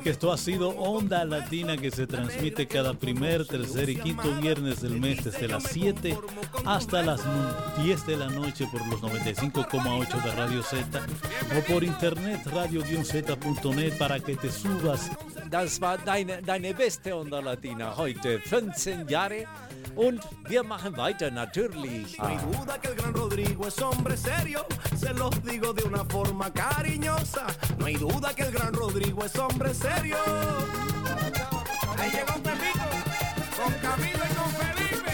que esto ha sido Onda Latina que se transmite cada primer, tercer y quinto viernes del mes desde las 7 hasta las 10 de la noche por los 95,8 de Radio Z o por internet radio-z.net para que te subas. Das war deine, deine beste Onda Latina heute, 15 Jahre. Und wir machen weiter natürlich. Felipe.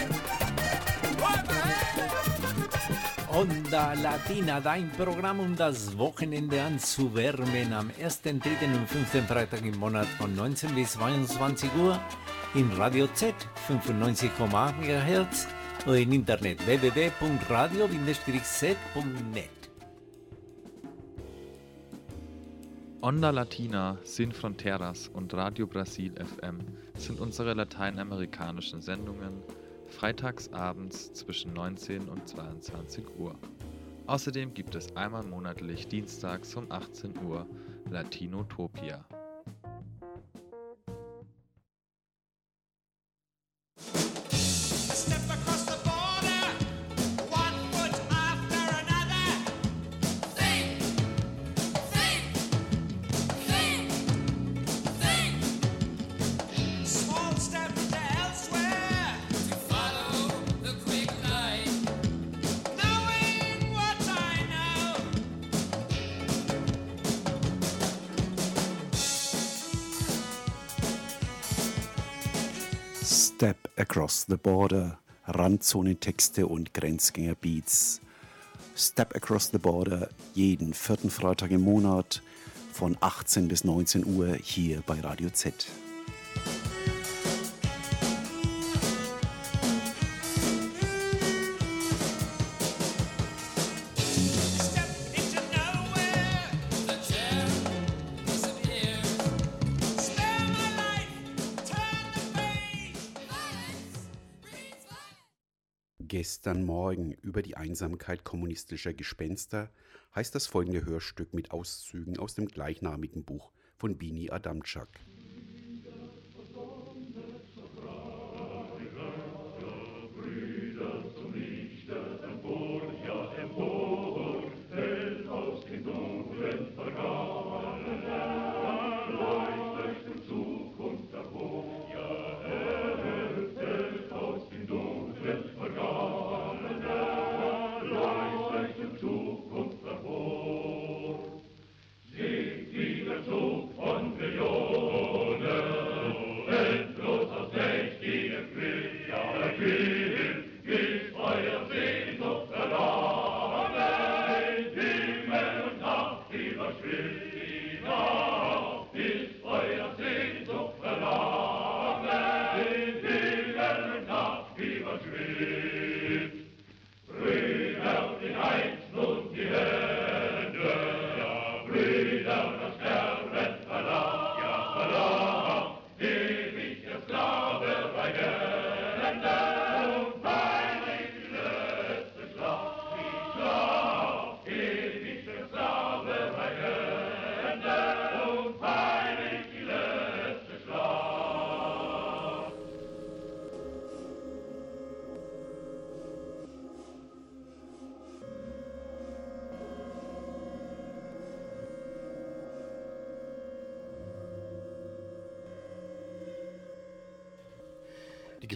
Onda Latina, dein Programm, um das Wochenende anzuwärmen. Am 1., 3. und 5. Freitag im Monat von 19 bis 22 Uhr in Radio Z 95,8 MHz und im Internet www.radio-z.net. Onda Latina, Sin Fronteras und Radio Brasil FM sind unsere lateinamerikanischen Sendungen freitags abends zwischen 19 und 22 Uhr. Außerdem gibt es einmal monatlich dienstags um 18 Uhr Latinotopia. Across the Border, Randzonentexte und Grenzgängerbeats. Step Across the Border jeden vierten Freitag im Monat von 18 bis 19 Uhr hier bei Radio Z. Gestern Morgen über die Einsamkeit kommunistischer Gespenster heißt das folgende Hörstück mit Auszügen aus dem gleichnamigen Buch von Bini Adamczak.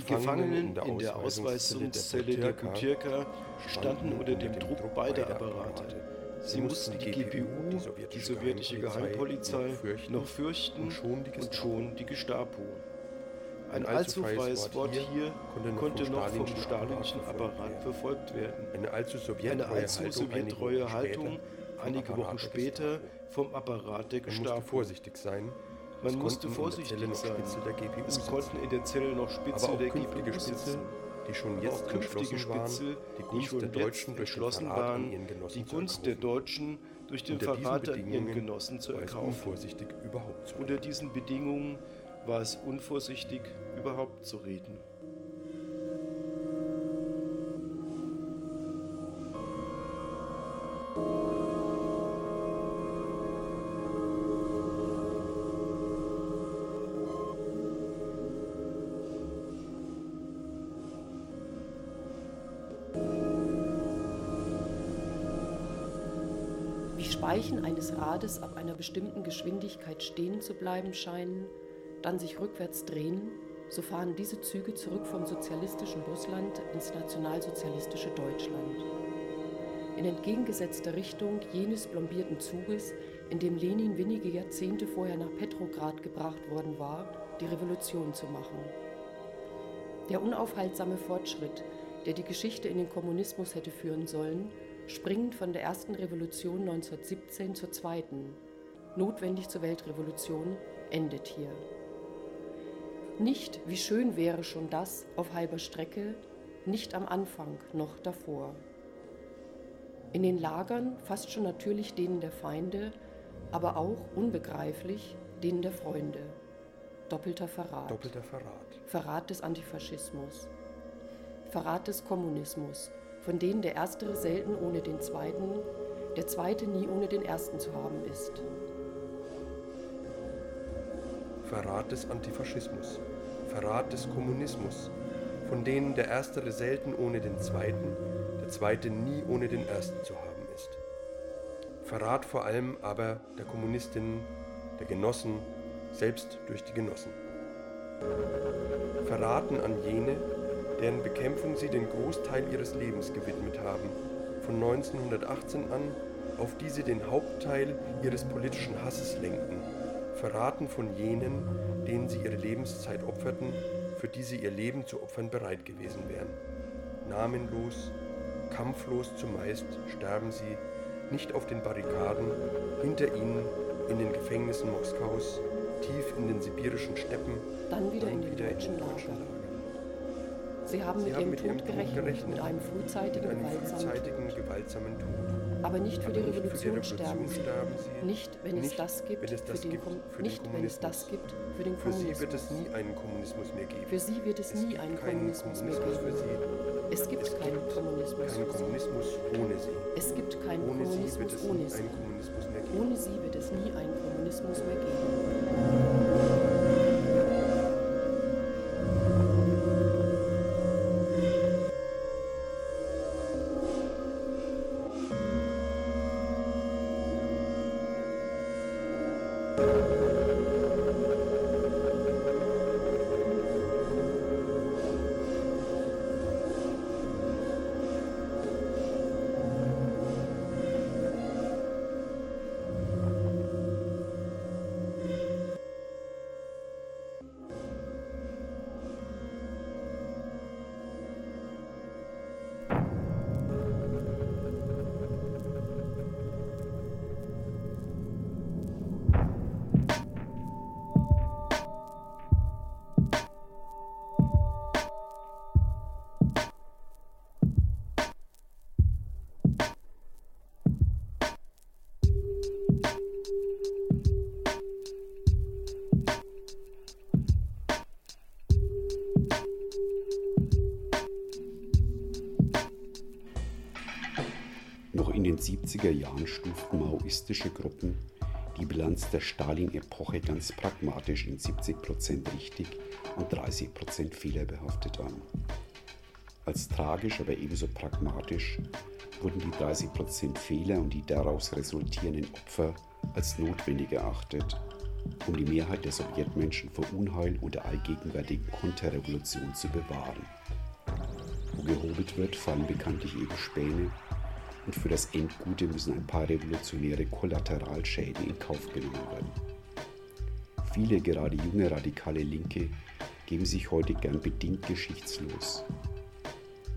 Gefangenen in der Ausweisungszelle der Butyrka standen unter dem Druck beider Apparate. Sie mussten die GPU, die sowjetische Geheimpolizei, noch fürchten und schon die Gestapo. Ein allzu freies Wort hier konnte noch vom stalinischen Apparat verfolgt werden. Eine allzu sowjettreue Haltung einige Wochen später vom Apparat der Man musste Gestapo. vorsichtig sein. Man musste vorsichtig sein. Es konnten in der Zelle noch Spitzel der GPU sitzen. die schon jetzt auch künftige Spitzel, die Gunst schon der Deutschen durch den entschlossen waren, ihren Genossen die zu Gunst der. Deutschen durch den Verrat an ihren Genossen zu erkaufen. Unter diesen Bedingungen war es unvorsichtig, überhaupt zu reden. Eines Rades ab einer bestimmten Geschwindigkeit stehen zu bleiben scheinen, dann sich rückwärts drehen, so fahren diese Züge zurück vom sozialistischen Russland ins nationalsozialistische Deutschland. In entgegengesetzter Richtung jenes plombierten Zuges, in dem Lenin wenige Jahrzehnte vorher nach Petrograd gebracht worden war, die Revolution zu machen. Der unaufhaltsame Fortschritt, der die Geschichte in den Kommunismus hätte führen sollen, springend von der ersten Revolution 1917 zur zweiten, notwendig zur Weltrevolution, endet hier. Nicht, wie schön wäre schon das auf halber Strecke, nicht am Anfang noch davor. In den Lagern fast schon natürlich denen der Feinde, aber auch unbegreiflich denen der Freunde. Doppelter Verrat. Doppelter Verrat. Verrat des Antifaschismus. Verrat des Kommunismus, von denen der erstere selten ohne den zweiten, der zweite nie ohne den ersten zu haben ist. Verrat des Antifaschismus, Verrat des Kommunismus, von denen der erstere selten ohne den zweiten, der zweite nie ohne den ersten zu haben ist. Verrat vor allem aber der Kommunistinnen, der Genossen, selbst durch die Genossen. Verraten an jene, deren Bekämpfung sie den Großteil ihres Lebens gewidmet haben, von 1918 an, auf die sie den Hauptteil ihres politischen Hasses lenkten, verraten von jenen, denen sie ihre Lebenszeit opferten, für die sie ihr Leben zu opfern bereit gewesen wären. Namenlos, kampflos zumeist sterben sie, nicht auf den Barrikaden, hinter ihnen in den Gefängnissen Moskaus, tief in den sibirischen Steppen, dann wieder dann in den deutschen Lagern. Sie haben Sie mit, haben ihrem, mit Tod, Tod gerechnet, gerechnet, mit einem frühzeitigen, mit einem frühzeitigen gewaltsamen Tod. Aber nicht für, die Revolution, nicht für die Revolution sterben, sie. Nicht, wenn nicht, es das gibt, wenn es das für den, gibt für nicht, wenn es das gibt für den Kommunismus. Für sie wird es nie einen Kommunismus mehr geben. Für sie wird es, es nie einen Kommunismus, Kommunismus mehr geben. Es gibt es keinen Kommunismus. Keinen Kommunismus ohne sie. Es gibt keinen ohne Kommunismus ohne sie. Kommunismus mehr geben. Ohne sie wird es nie einen Kommunismus mehr geben. In den 70er Jahren stuften maoistische Gruppen die Bilanz der Stalin-Epoche ganz pragmatisch in 70% richtig und 30% fehlerbehaftet an. Als tragisch, aber ebenso pragmatisch wurden die 30% Fehler und die daraus resultierenden Opfer als notwendig erachtet, um die Mehrheit der Sowjetmenschen vor Unheil und der allgegenwärtigen Konterrevolution zu bewahren. Wo gehobelt wird, fallen bekanntlich eben Späne und für das Endgute müssen ein paar revolutionäre Kollateralschäden in Kauf genommen werden. Viele, gerade junge radikale Linke, geben sich heute gern bedingt geschichtslos.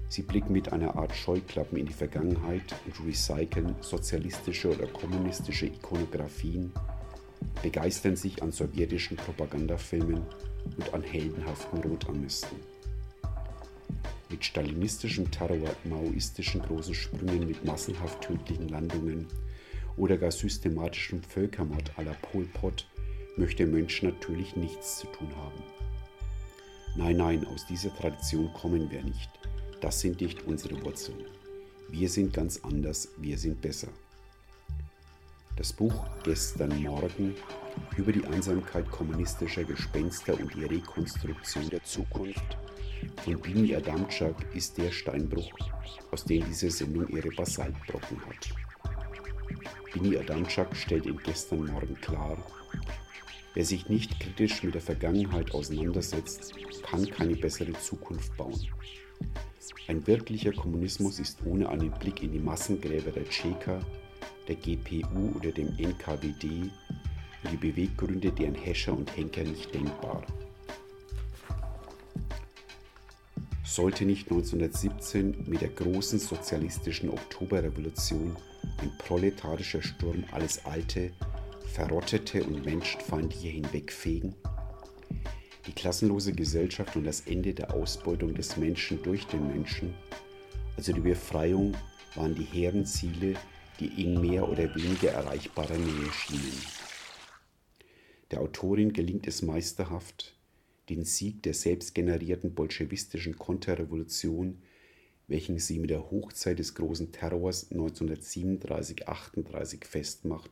Sie blicken mit einer Art Scheuklappen in die Vergangenheit und recyceln sozialistische oder kommunistische Ikonografien, begeistern sich an sowjetischen Propagandafilmen und an heldenhaften Rotarmisten mit stalinistischem Terror, maoistischen großen Sprüngen mit massenhaft tödlichen Landungen oder gar systematischem Völkermord à la Pol Pot möchte Mönch natürlich nichts zu tun haben. Nein, nein, aus dieser Tradition kommen wir nicht. Das sind nicht unsere Wurzeln. Wir sind ganz anders, wir sind besser. Das Buch Gestern Morgen über die Einsamkeit kommunistischer Gespenster und die Rekonstruktion der Zukunft von Bini Adamczak ist der Steinbruch, aus dem diese Sendung ihre Basaltbrocken hat. Bini Adamczak stellt ihm gestern Morgen klar, wer sich nicht kritisch mit der Vergangenheit auseinandersetzt, kann keine bessere Zukunft bauen. Ein wirklicher Kommunismus ist ohne einen Blick in die Massengräber der Tscheka, der GPU oder dem NKWD und die Beweggründe deren Häscher und Henker nicht denkbar. Sollte nicht 1917 mit der großen sozialistischen Oktoberrevolution ein proletarischer Sturm alles Alte, Verrottete und Menschenfeindliche hinwegfegen? Die klassenlose Gesellschaft und das Ende der Ausbeutung des Menschen durch den Menschen, also die Befreiung, waren die hehren Ziele, die in mehr oder weniger erreichbarer Nähe schienen. Der Autorin gelingt es meisterhaft, den Sieg der selbstgenerierten bolschewistischen Konterrevolution welchen sie mit der Hochzeit des großen Terrors 1937-38 festmacht,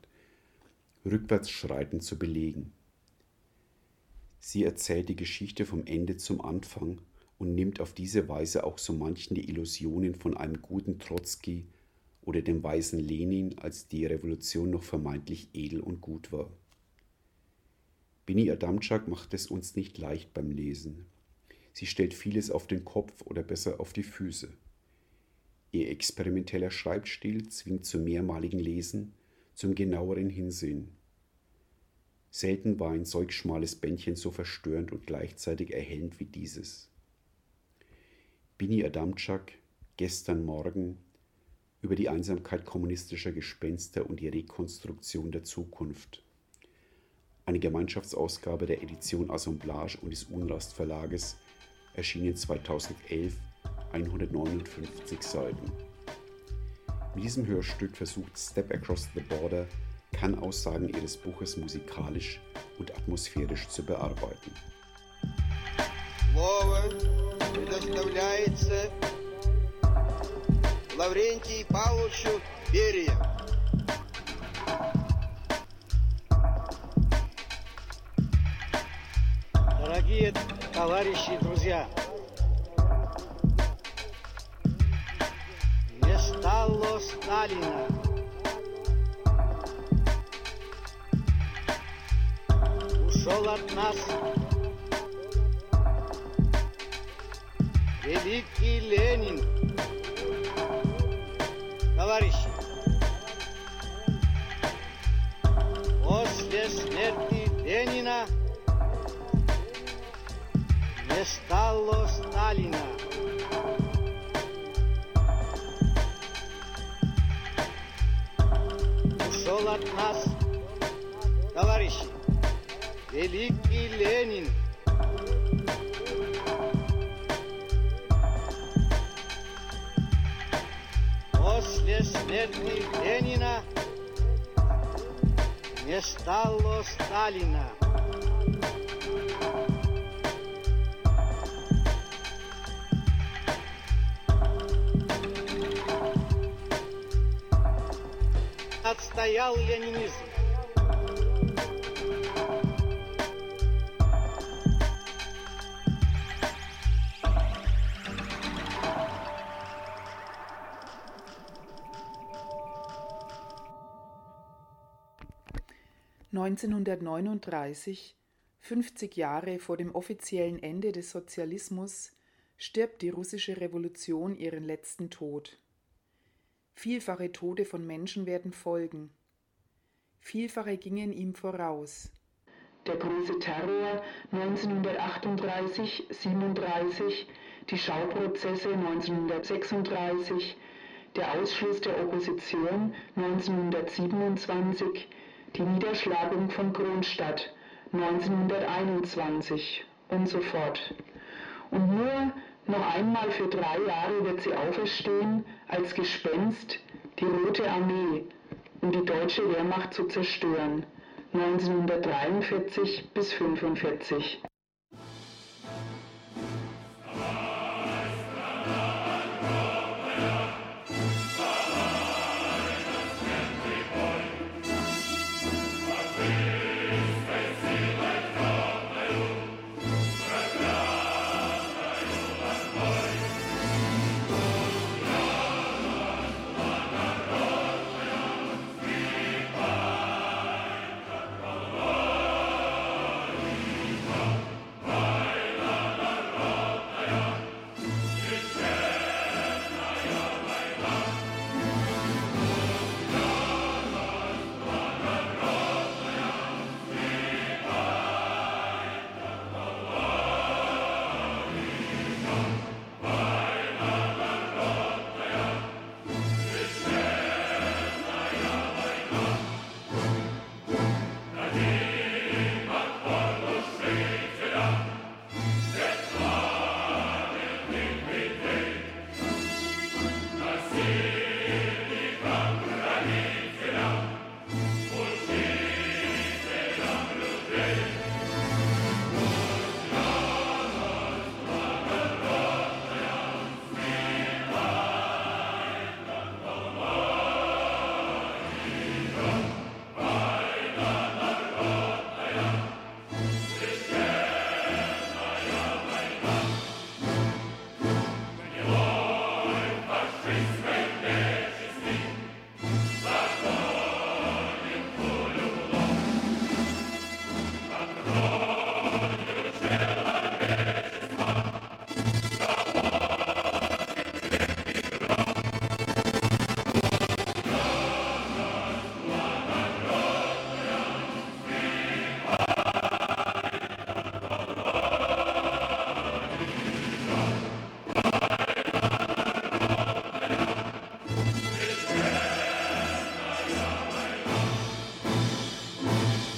rückwärts schreitend zu belegen. Sie erzählt die Geschichte vom Ende zum Anfang und nimmt auf diese Weise auch so manchen die Illusionen von einem guten Trotzki oder dem weisen Lenin, als die Revolution noch vermeintlich edel und gut war. Bini Adamczak macht es uns nicht leicht beim Lesen. Sie stellt vieles auf den Kopf oder besser auf die Füße. Ihr experimenteller Schreibstil zwingt zum mehrmaligen Lesen, zum genaueren Hinsehen. Selten war ein solch schmales Bändchen so verstörend und gleichzeitig erhellend wie dieses. Bini Adamczak, gestern Morgen, über die Einsamkeit kommunistischer Gespenster und die Rekonstruktion der Zukunft Eine Gemeinschaftsausgabe der Edition Assemblage und des Unrast Verlages, erschienen 2011 159 Seiten. Mit diesem Hörstück versucht Step Across the Border, Kann-Aussagen ihres Buches musikalisch und atmosphärisch zu bearbeiten. Слово предоставляется Лаврентий Павловичу Берия. Дорогие товарищи и друзья, стало Сталина. Ушел от нас великий Ленин. Товарищи, после смерти Ленина не стало Сталина. ушел от нас, товарищи, великий Ленин. После смерти Ленина не стало Сталина. отстоял ленинизм. Neunzehnhundertneununddreißig, 50 Jahre vor dem offiziellen Ende des Sozialismus, stirbt die russische Revolution ihren letzten Tod. Vielfache Tode von Menschen werden folgen. Vielfache gingen ihm voraus. Der große Terror 1938, 37, die Schauprozesse 1936, der Ausschluss der Opposition 1927, die Niederschlagung von Kronstadt 1921 und so fort. Und nur noch einmal für drei Jahre wird sie auferstehen als Gespenst, die Rote Armee, um die deutsche Wehrmacht zu zerstören. 1943 bis 1945.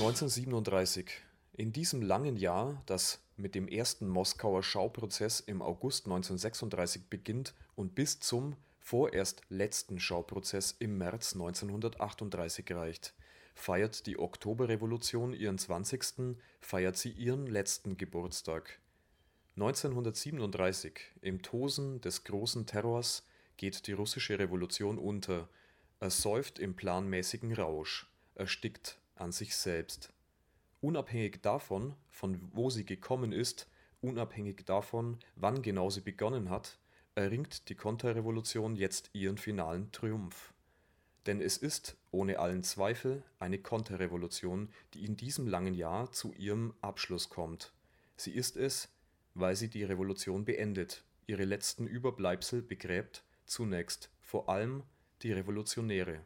1937. In diesem langen Jahr, das mit dem ersten Moskauer Schauprozess im August 1936 beginnt und bis zum vorerst letzten Schauprozess im März 1938 reicht, feiert die Oktoberrevolution ihren 20., feiert sie ihren letzten Geburtstag. 1937, im Tosen des großen Terrors, geht die russische Revolution unter, ersäuft im planmäßigen Rausch, erstickt an sich selbst. Unabhängig davon, von wo sie gekommen ist, unabhängig davon, wann genau sie begonnen hat, erringt die Konterrevolution jetzt ihren finalen Triumph. Denn es ist ohne allen Zweifel eine Konterrevolution, die in diesem langen Jahr zu ihrem Abschluss kommt. Sie ist es, weil sie die Revolution beendet, ihre letzten Überbleibsel begräbt, zunächst vor allem die Revolutionäre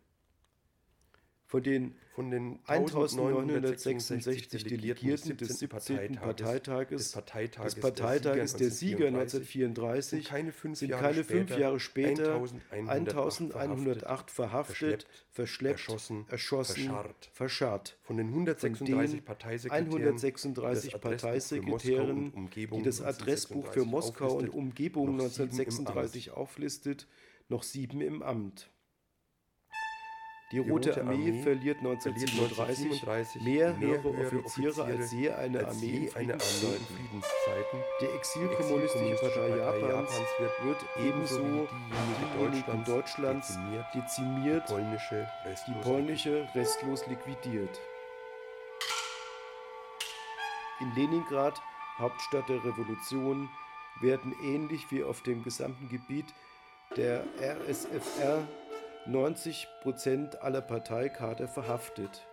von den, von den 1966 Delegierten des 17. Parteitages, des Parteitages, des Parteitages der Sieger 1934 sind keine fünf Jahre später 1108 verhaftet, verschleppt, erschossen, erschossen verscharrt. Von den 136 Parteisekretären, die das Adressbuch für Moskau und Umgebung 1936 auflistet, noch sieben im Amt. Die Rote, Rote Armee, Armee, verliert 1937 mehr, mehr höhere Offiziere als je eine Armee in Friedenszeiten. Die exilkommunistische Partei Japans wird ebenso wie diejenigen Deutschlands dezimiert, die polnische restlos liquidiert. In Leningrad, Hauptstadt der Revolution, werden ähnlich wie auf dem gesamten Gebiet der RSFR 90 Prozent aller Parteikader verhaftet,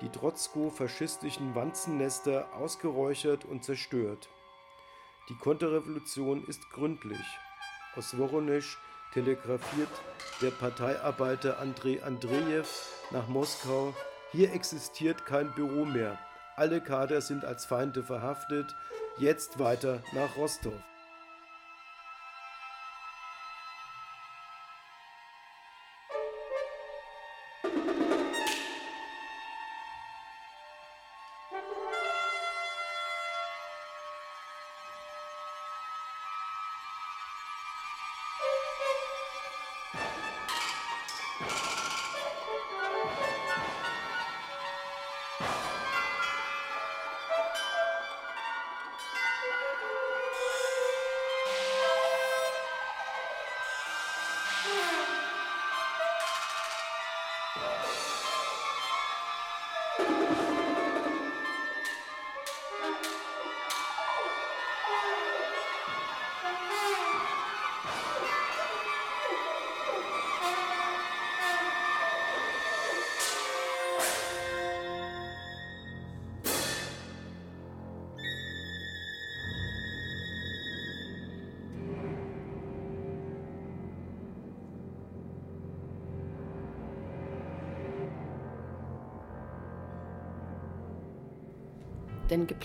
die trotzko-faschistischen Wanzennester ausgeräuchert und zerstört. Die Konterrevolution ist gründlich. Aus Woronesch telegrafiert der Parteiarbeiter Andrei Andrejew nach Moskau, hier existiert kein Büro mehr. Alle Kader sind als Feinde verhaftet, jetzt weiter nach Rostov.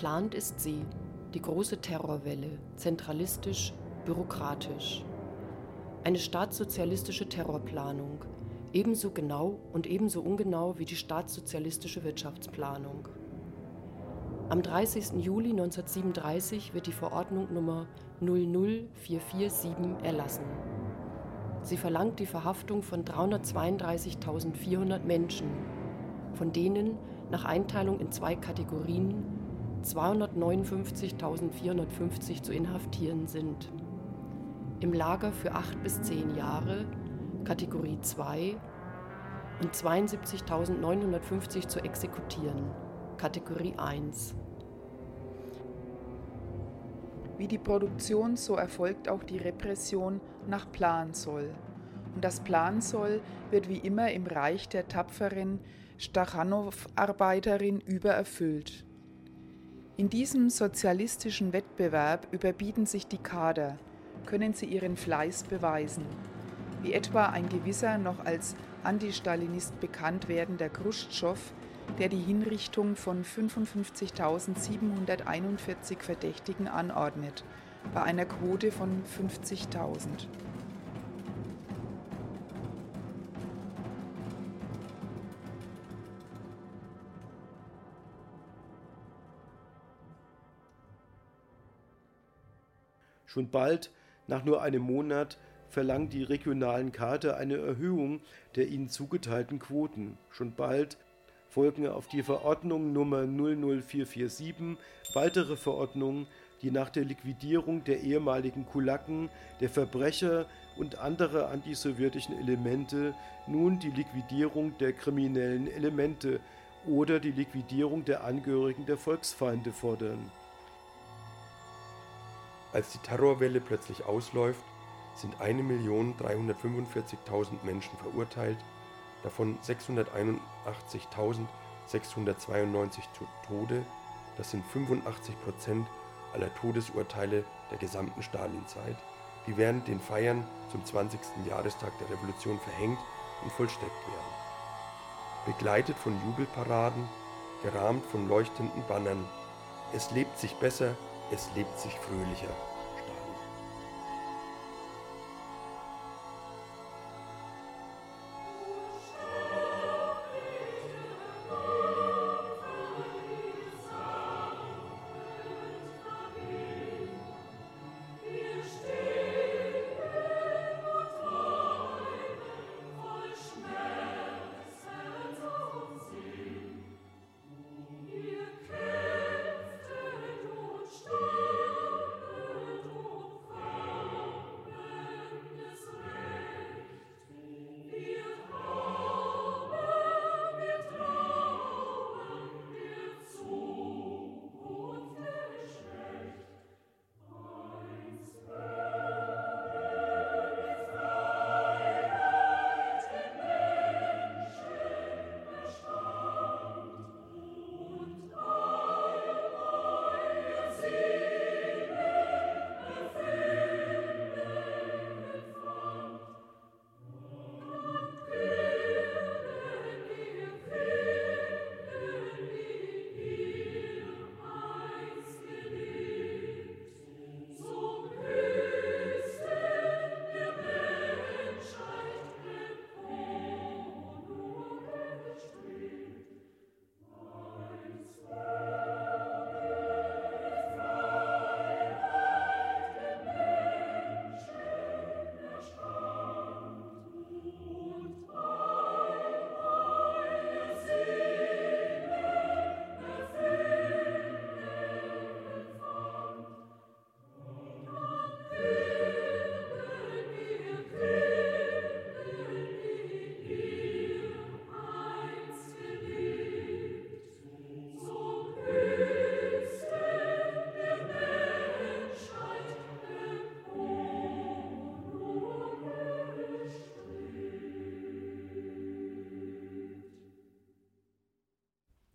Geplant ist sie, die große Terrorwelle, zentralistisch, bürokratisch. Eine staatssozialistische Terrorplanung, ebenso genau und ebenso ungenau wie die staatssozialistische Wirtschaftsplanung. Am 30. Juli 1937 wird die Verordnung Nummer 00447 erlassen. Sie verlangt die Verhaftung von 332.400 Menschen, von denen nach Einteilung in zwei Kategorien 259.450 zu inhaftieren sind. Im Lager für 8 bis 10 Jahre, Kategorie 2, und 72.950 zu exekutieren, Kategorie 1. Wie die Produktion, so erfolgt auch die Repression nach Plan soll. Und das Plan soll wird wie immer im Reich der tapferen Stachanow-Arbeiterin übererfüllt. In diesem sozialistischen Wettbewerb überbieten sich die Kader, können sie ihren Fleiß beweisen, wie etwa ein gewisser noch als Antistalinist bekannt werdender Khrushchev, der die Hinrichtung von 55.741 Verdächtigen anordnet, bei einer Quote von 50.000. Schon bald, nach nur einem Monat, verlangen die regionalen Kader eine Erhöhung der ihnen zugeteilten Quoten. Schon bald folgen auf die Verordnung Nummer 00447 weitere Verordnungen, die nach der Liquidierung der ehemaligen Kulaken, der Verbrecher und anderer antisowjetischen Elemente nun die Liquidierung der kriminellen Elemente oder die Liquidierung der Angehörigen der Volksfeinde fordern. Als die Terrorwelle plötzlich ausläuft, sind 1.345.000 Menschen verurteilt, davon 681.692 Tode, das sind 85 Prozent aller Todesurteile der gesamten Stalinzeit, die während den Feiern zum 20. Jahrestag der Revolution verhängt und vollstreckt werden. Begleitet von Jubelparaden, gerahmt von leuchtenden Bannern. Es lebt sich besser, es lebt sich fröhlicher.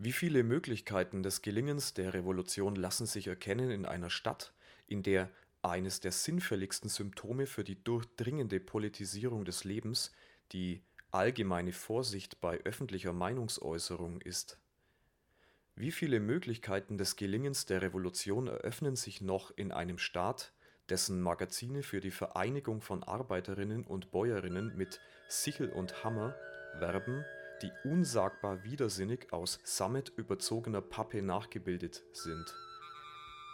Wie viele Möglichkeiten des Gelingens der Revolution lassen sich erkennen in einer Stadt, in der eines der sinnfälligsten Symptome für die durchdringende Politisierung des Lebens die allgemeine Vorsicht bei öffentlicher Meinungsäußerung ist. Wie viele Möglichkeiten des Gelingens der Revolution eröffnen sich noch in einem Staat, dessen Magazine für die Vereinigung von Arbeiterinnen und Bäuerinnen mit Sichel und Hammer werben die unsagbar widersinnig aus Sammet überzogener Pappe nachgebildet sind.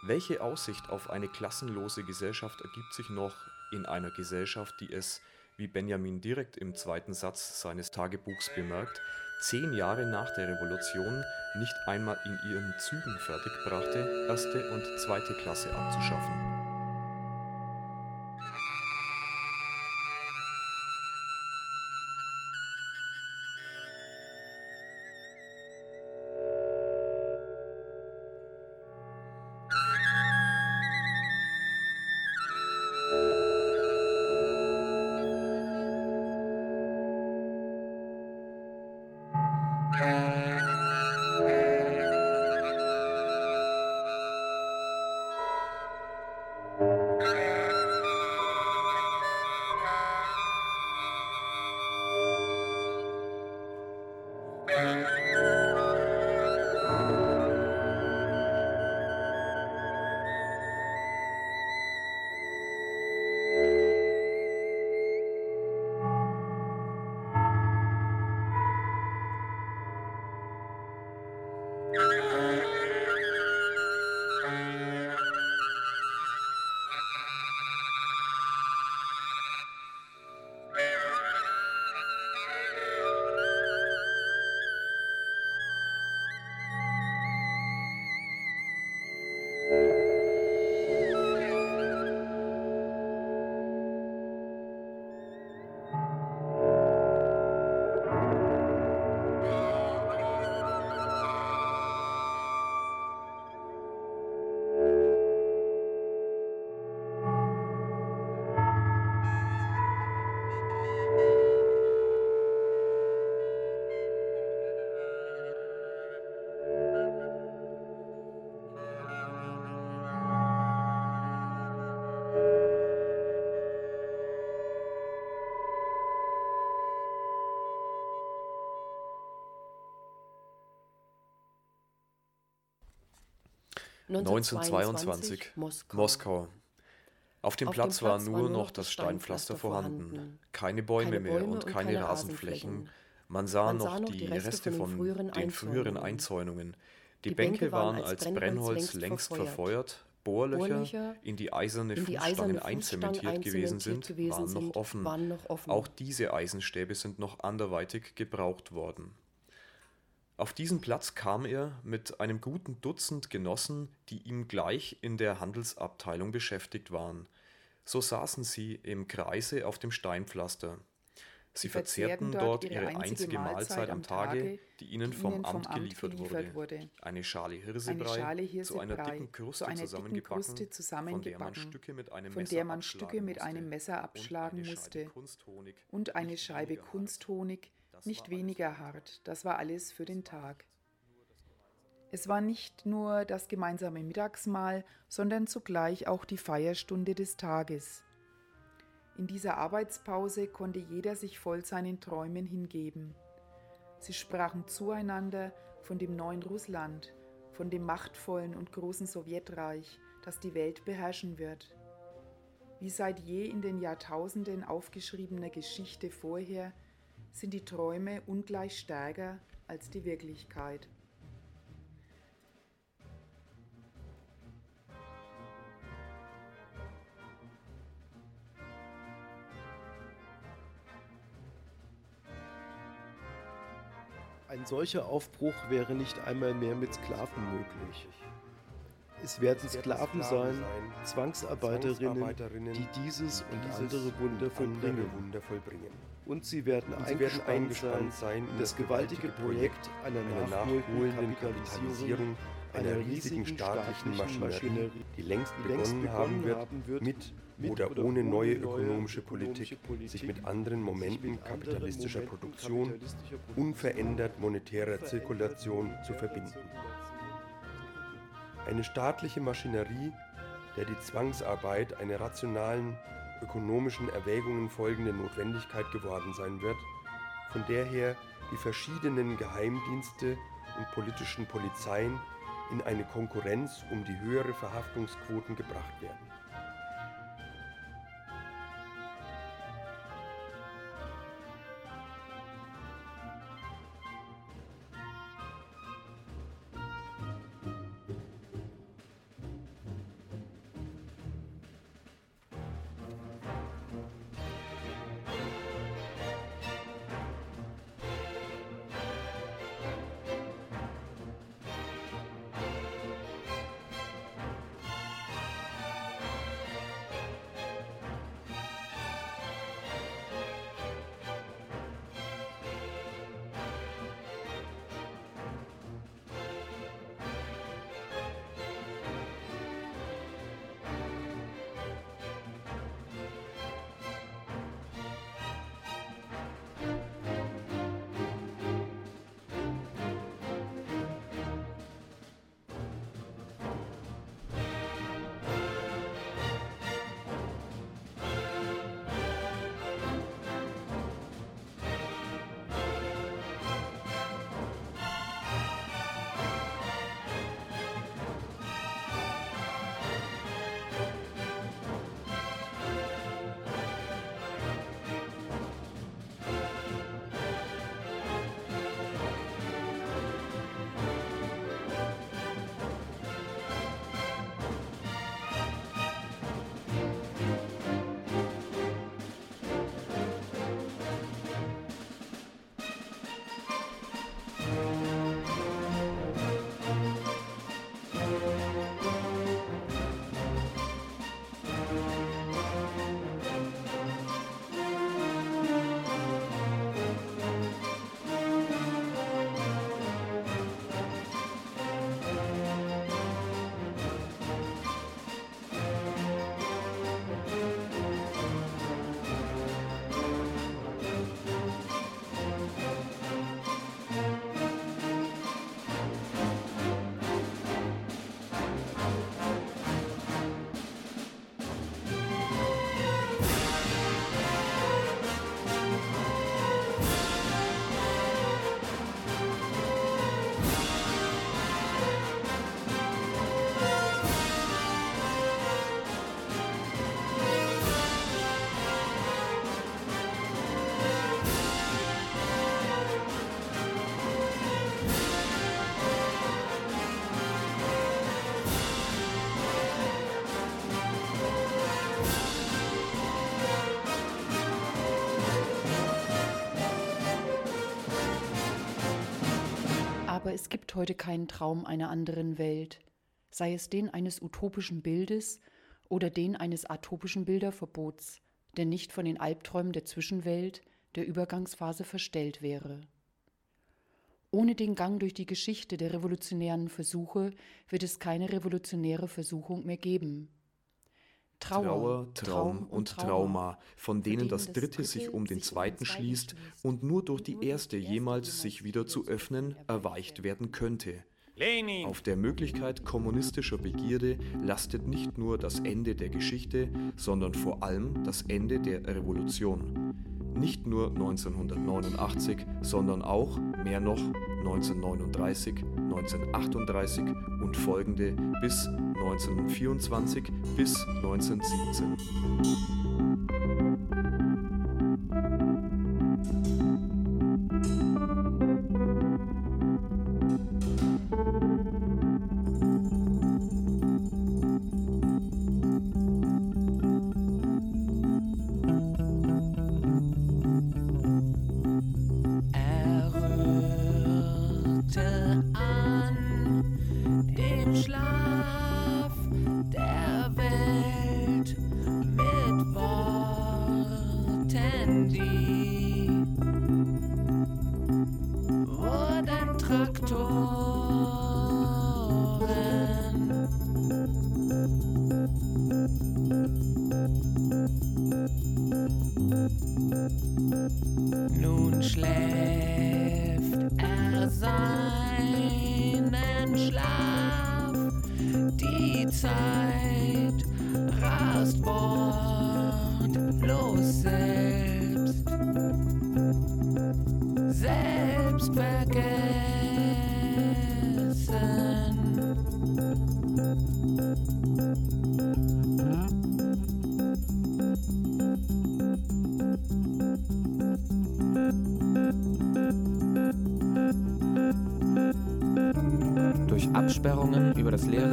Welche Aussicht auf eine klassenlose Gesellschaft ergibt sich noch in einer Gesellschaft, die es, wie Benjamin direkt im zweiten Satz seines Tagebuchs bemerkt, zehn Jahre nach der Revolution nicht einmal in ihren Zügen fertigbrachte, erste und zweite Klasse abzuschaffen? 1922 Moskau. Moskau. Auf dem, Auf Platz, dem Platz war nur noch das Steinpflaster vorhanden. Keine Bäume, keine Bäume mehr und keine, keine Rasenflächen. Man sah, Man sah noch die Reste von den früheren, den früheren Einzäunungen. Die, die Bänke waren als Brennholz längst verfeuert. Bohrlöcher, in die eiserne in die Fußstangen einzementiert gewesen sind, waren noch, offen. waren noch offen. Auch diese Eisenstäbe sind noch anderweitig gebraucht worden. Auf diesen Platz kam er mit einem guten Dutzend Genossen, die ihm gleich in der Handelsabteilung beschäftigt waren. So saßen sie im Kreise auf dem Steinpflaster. Sie verzehrten dort ihre einzige Mahlzeit am Tage, die ihnen vom Amt geliefert wurde. Eine Schale Hirsebrei zu einer dicken Kruste zusammengebacken, von der man Stücke mit einem Messer abschlagen musste. Und eine Scheibe Kunsthonig, nicht weniger hart. Das war alles für den Tag. Es war nicht nur das gemeinsame Mittagsmahl, sondern zugleich auch die Feierstunde des Tages. In dieser Arbeitspause konnte jeder sich voll seinen Träumen hingeben. Sie sprachen zueinander von dem neuen Russland, von dem machtvollen und großen Sowjetreich, das die Welt beherrschen wird. Wie seit je in den Jahrtausenden aufgeschriebener Geschichte vorher sind die Träume ungleich stärker als die Wirklichkeit. Ein solcher Aufbruch wäre nicht einmal mehr mit Sklaven möglich. Es werden Sklaven sein, Zwangsarbeiterinnen, die dieses und andere Wunder vollbringen. Und sie werden eingespannt sein in das gewaltige Projekt einer nachholenden Kapitalisierung einer riesigen staatlichen Maschinerie, die längst begonnen haben wird, mit oder ohne neue ökonomische Politik sich mit anderen Momenten kapitalistischer Produktion, unverändert monetärer Zirkulation zu verbinden. Eine staatliche Maschinerie, der die Zwangsarbeit einer rationalen ökonomischen Erwägungen folgende Notwendigkeit geworden sein wird, von der her die verschiedenen Geheimdienste und politischen Polizeien in eine Konkurrenz um die höhere Verhaftungsquoten gebracht werden. Es gibt heute keinen Traum einer anderen Welt, sei es den eines utopischen Bildes oder den eines atopischen Bilderverbots, der nicht von den Albträumen der Zwischenwelt, der Übergangsphase verstellt wäre. Ohne den Gang durch die Geschichte der revolutionären Versuche wird es keine revolutionäre Versuchung mehr geben. Trauer, Trauer Traum und Trauma, von denen das dritte sich um den zweiten schließt und nur durch die erste jemals sich wieder zu öffnen erweicht werden könnte. Auf der Möglichkeit kommunistischer Begierde lastet nicht nur das Ende der Geschichte, sondern vor allem das Ende der Revolution. Nicht nur 1989, sondern auch, mehr noch, 1939, 1938 und folgende bis 1924 bis 1917.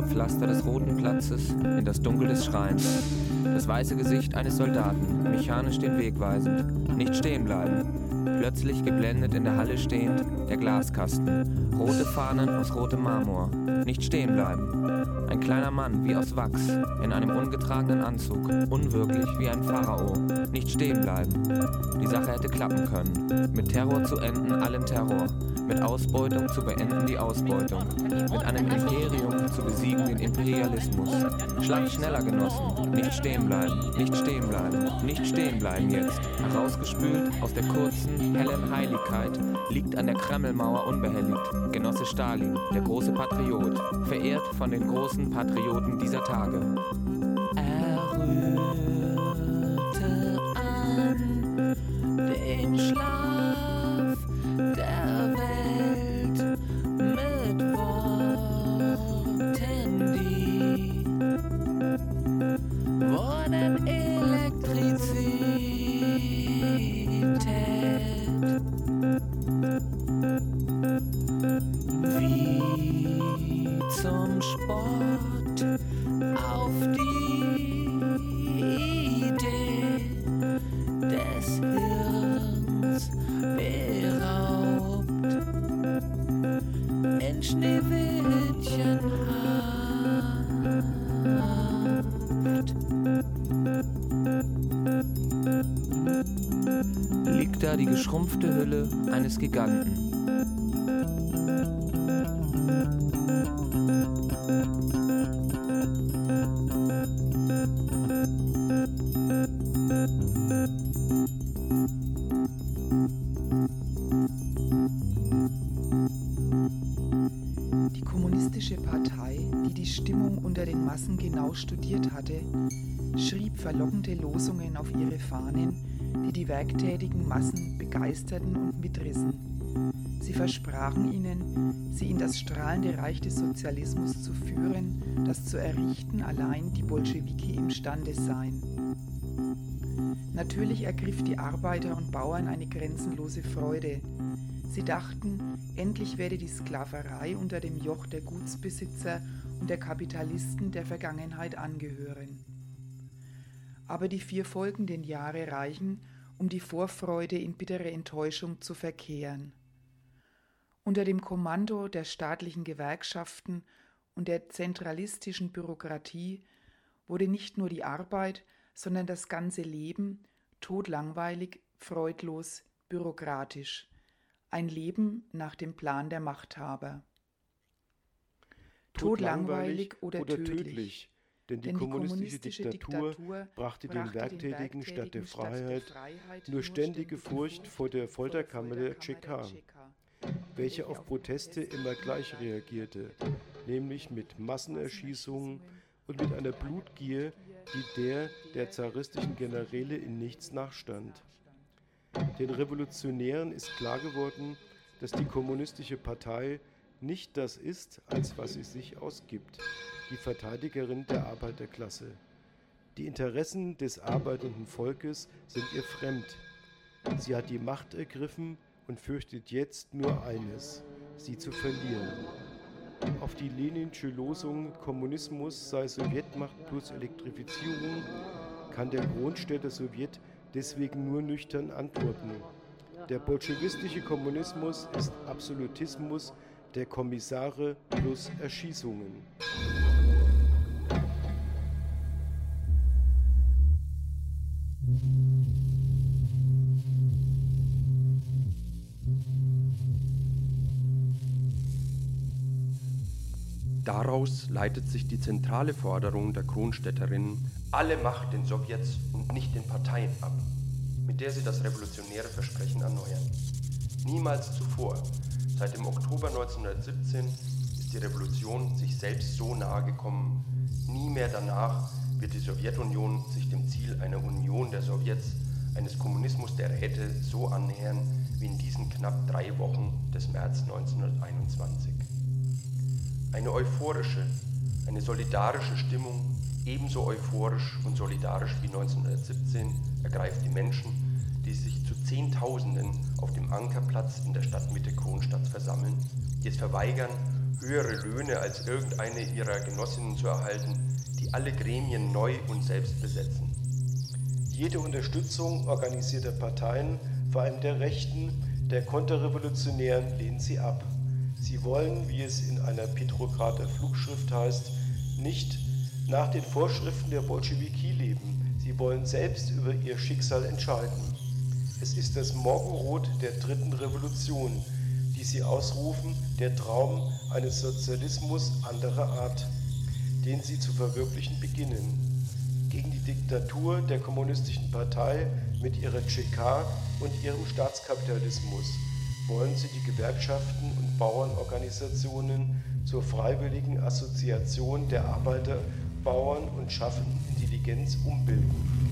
Pflaster des roten Platzes in das Dunkel des Schreins. Das weiße Gesicht eines Soldaten, mechanisch den Weg weisend. Nicht stehen bleiben. Plötzlich geblendet in der Halle stehend, der Glaskasten. Rote Fahnen aus rotem Marmor. Nicht stehen bleiben. Ein kleiner Mann wie aus Wachs, in einem ungetragenen Anzug, unwirklich wie ein Pharao. Nicht stehen bleiben. Die Sache hätte klappen können. Mit Terror zu enden, allen Terror. Mit Ausbeutung zu beenden die Ausbeutung. Mit einem Imperium zu besiegen den Imperialismus. Schlag schneller, Genossen. Nicht stehen bleiben. Nicht stehen bleiben. Nicht stehen bleiben jetzt. Herausgespült aus der kurzen, hellen Heiligkeit liegt an der Kremlmauer unbehelligt. Genosse Stalin, der große Patriot. Verehrt von den großen Patrioten dieser Tage. Geschrumpfte Hülle eines Giganten. Die Kommunistische Partei, die die Stimmung unter den Massen genau studiert hatte, schrieb verlockende Losungen auf ihre Fahnen, die die werktätigen Massen begeisterten und mitrissen. Sie versprachen ihnen, sie in das strahlende Reich des Sozialismus zu führen, das zu errichten allein die Bolschewiki imstande seien. Natürlich ergriff die Arbeiter und Bauern eine grenzenlose Freude. Sie dachten, endlich werde die Sklaverei unter dem Joch der Gutsbesitzer und der Kapitalisten der Vergangenheit angehören. Aber die vier folgenden Jahre reichen, um die Vorfreude in bittere Enttäuschung zu verkehren. Unter dem Kommando der staatlichen Gewerkschaften und der zentralistischen Bürokratie wurde nicht nur die Arbeit, sondern das ganze Leben todlangweilig, freudlos, bürokratisch. Ein Leben nach dem Plan der Machthaber. Todlangweilig oder, oder tödlich. tödlich. Denn die, Denn die kommunistische, kommunistische Diktatur, Diktatur brachte den Werktätigen statt der Freiheit, Freiheit nur ständige Furcht vor der Folterkammer der Tscheka, welche auf Proteste immer gleich reagierte, nämlich mit Massenerschießungen und mit einer Blutgier, die der der zaristischen Generäle in nichts nachstand. Den Revolutionären ist klar geworden, dass die kommunistische Partei nicht das ist, als was sie sich ausgibt, die Verteidigerin der Arbeiterklasse. Die Interessen des arbeitenden Volkes sind ihr fremd. Sie hat die Macht ergriffen und fürchtet jetzt nur eines, sie zu verlieren. Auf die Leninsche Losung Kommunismus sei Sowjetmacht plus Elektrifizierung kann der Grundstädter Sowjet deswegen nur nüchtern antworten. Der bolschewistische Kommunismus ist Absolutismus der Kommissare plus Erschießungen. Daraus leitet sich die zentrale Forderung der Kronstädterinnen, alle Macht den Sowjets und nicht den Parteien ab, mit der sie das revolutionäre Versprechen erneuern. Niemals zuvor, seit dem Oktober 1917, ist die Revolution sich selbst so nahe gekommen. Nie mehr danach wird die Sowjetunion sich dem Ziel einer Union der Sowjets, eines Kommunismus der Räte so annähern wie in diesen knapp drei Wochen des März 1921. Eine euphorische, eine solidarische Stimmung, ebenso euphorisch und solidarisch wie 1917, ergreift die Menschen, zu Zehntausenden auf dem Ankerplatz in der Stadtmitte Kronstadt versammeln, die es verweigern, höhere Löhne als irgendeine ihrer Genossinnen zu erhalten, die alle Gremien neu und selbst besetzen. Jede Unterstützung organisierter Parteien, vor allem der Rechten, der Konterrevolutionären, lehnt sie ab. Sie wollen, wie es in einer Petrograder Flugschrift heißt, nicht nach den Vorschriften der Bolschewiki leben. Sie wollen selbst über ihr Schicksal entscheiden. Es ist das Morgenrot der dritten Revolution, die sie ausrufen, der Traum eines Sozialismus anderer Art, den sie zu verwirklichen beginnen. Gegen die Diktatur der kommunistischen Partei mit ihrer Tscheka und ihrem Staatskapitalismus wollen sie die Gewerkschaften und Bauernorganisationen zur freiwilligen Assoziation der Arbeiter, Bauern und schaffenden Intelligenz umbilden.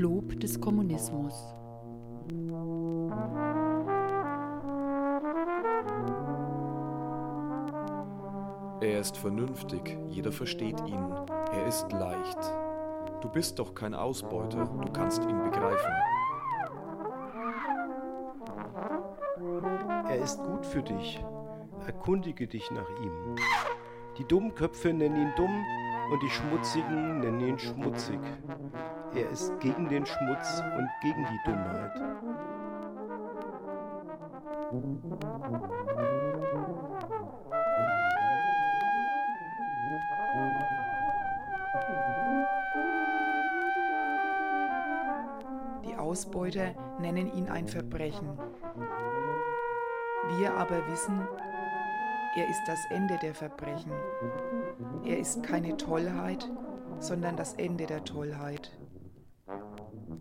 Lob des Kommunismus. Er ist vernünftig, jeder versteht ihn. Er ist leicht. Du bist doch kein Ausbeuter, du kannst ihn begreifen. Er ist gut für dich. Erkundige dich nach ihm. Die Dummköpfe nennen ihn dumm und die Schmutzigen nennen ihn schmutzig. Er ist gegen den Schmutz und gegen die Dummheit. Die Ausbeuter nennen ihn ein Verbrechen. Wir aber wissen, er ist das Ende der Verbrechen. Er ist keine Tollheit, sondern das Ende der Tollheit.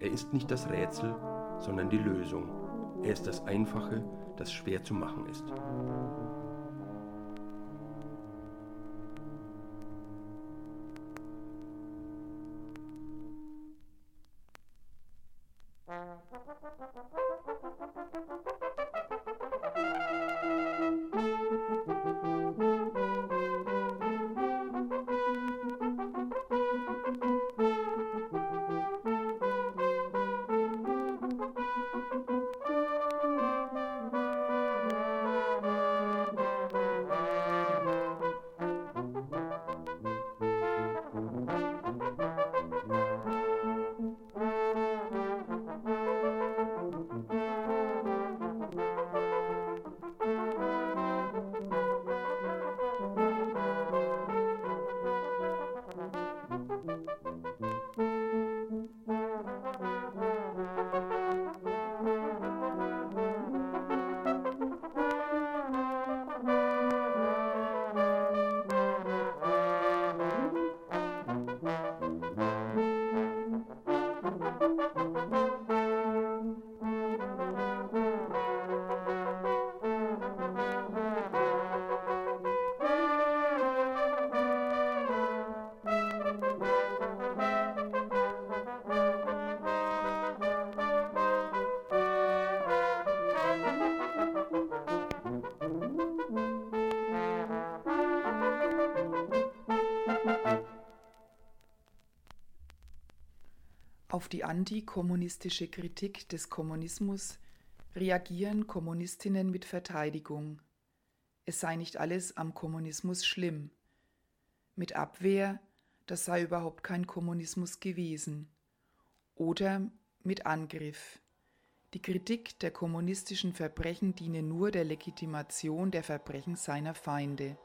Er ist nicht das Rätsel, sondern die Lösung. Er ist das Einfache, das schwer zu machen ist. Auf die antikommunistische Kritik des Kommunismus reagieren Kommunistinnen mit Verteidigung. Es sei nicht alles am Kommunismus schlimm. Mit Abwehr, das sei überhaupt kein Kommunismus gewesen. Oder mit Angriff. Die Kritik der kommunistischen Verbrechen diene nur der Legitimation der Verbrechen seiner Feinde.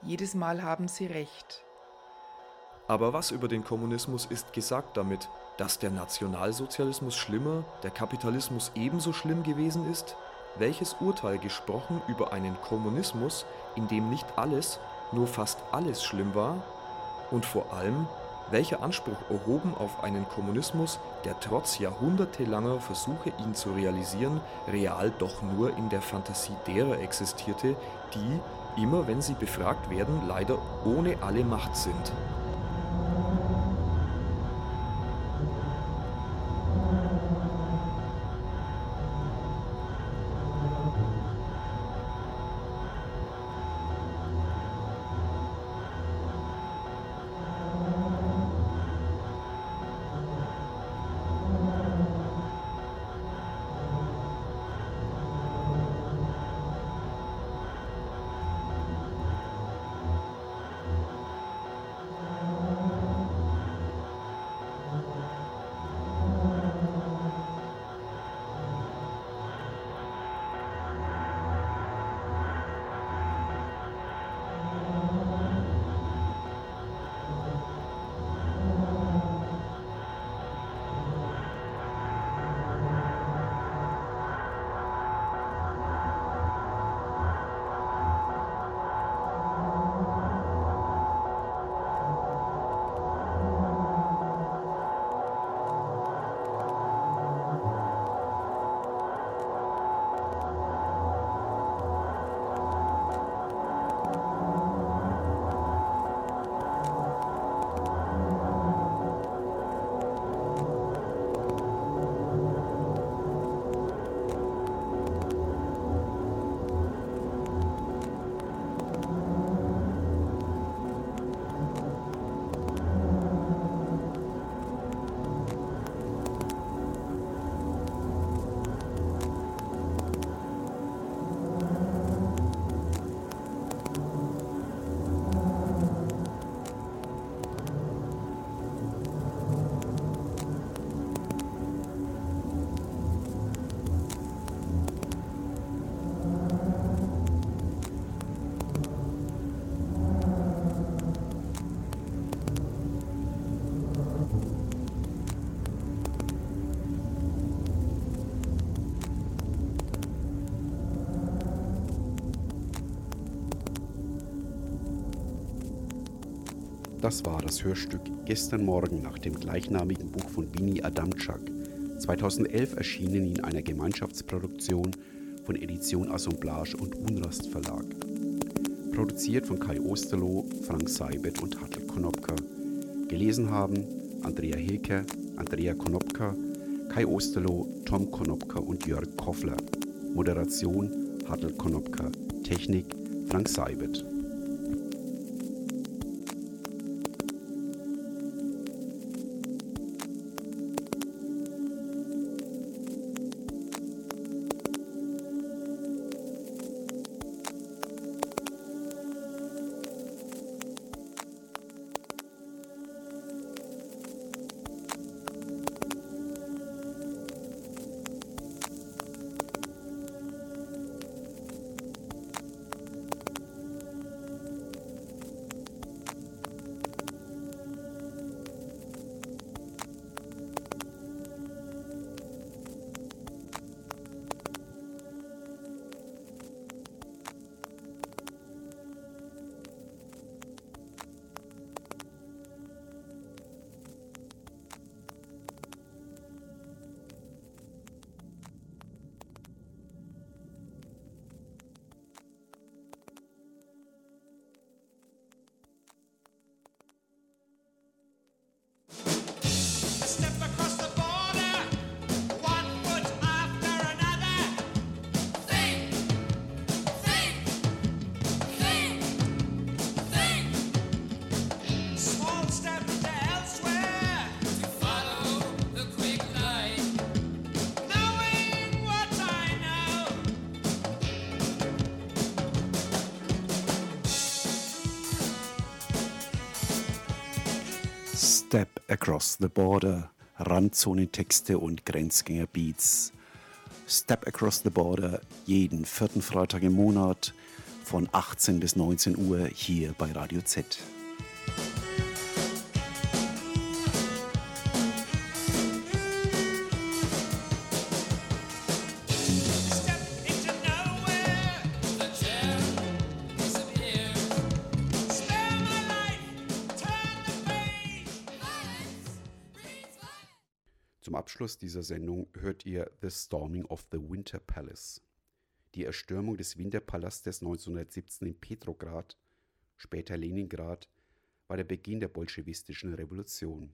Jedes Mal haben sie recht. Aber was über den Kommunismus ist gesagt damit, dass der Nationalsozialismus schlimmer, der Kapitalismus ebenso schlimm gewesen ist? Welches Urteil gesprochen über einen Kommunismus, in dem nicht alles, nur fast alles schlimm war? Und vor allem, welcher Anspruch erhoben auf einen Kommunismus, der trotz jahrhundertelanger Versuche, ihn zu realisieren, real doch nur in der Fantasie derer existierte, die, immer wenn sie befragt werden, leider ohne alle Macht sind? Das war das Hörstück Gestern Morgen nach dem gleichnamigen Buch von Winnie Adamczak, 2011 erschienen in einer Gemeinschaftsproduktion von Edition Assemblage und Unrast Verlag. Produziert von Kai Osterloh, Frank Seibert und Hartl Konopka. Gelesen haben Andrea Hilke, Andrea Konopka, Kai Osterloh, Tom Konopka und Jörg Koffler. Moderation Hartl Konopka. Technik Frank Seibert. Across the Border, Randzonentexte und Grenzgängerbeats. Step Across the Border jeden vierten Freitag im Monat von 18 bis 19 Uhr hier bei Radio Z. dieser Sendung hört ihr The Storming of the Winter Palace. Die Erstürmung des Winterpalastes 1917 in Petrograd, später Leningrad, war der Beginn der bolschewistischen Revolution.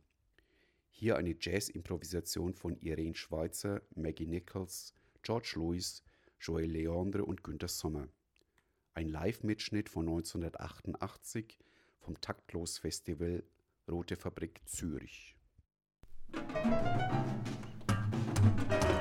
Hier eine Jazz-Improvisation von Irene Schweizer, Maggie Nichols, George Lewis, Joel Leandre und Günter Sommer. Ein Live-Mitschnitt von 1988 vom Taktlos-Festival Rote Fabrik Zürich. Thank you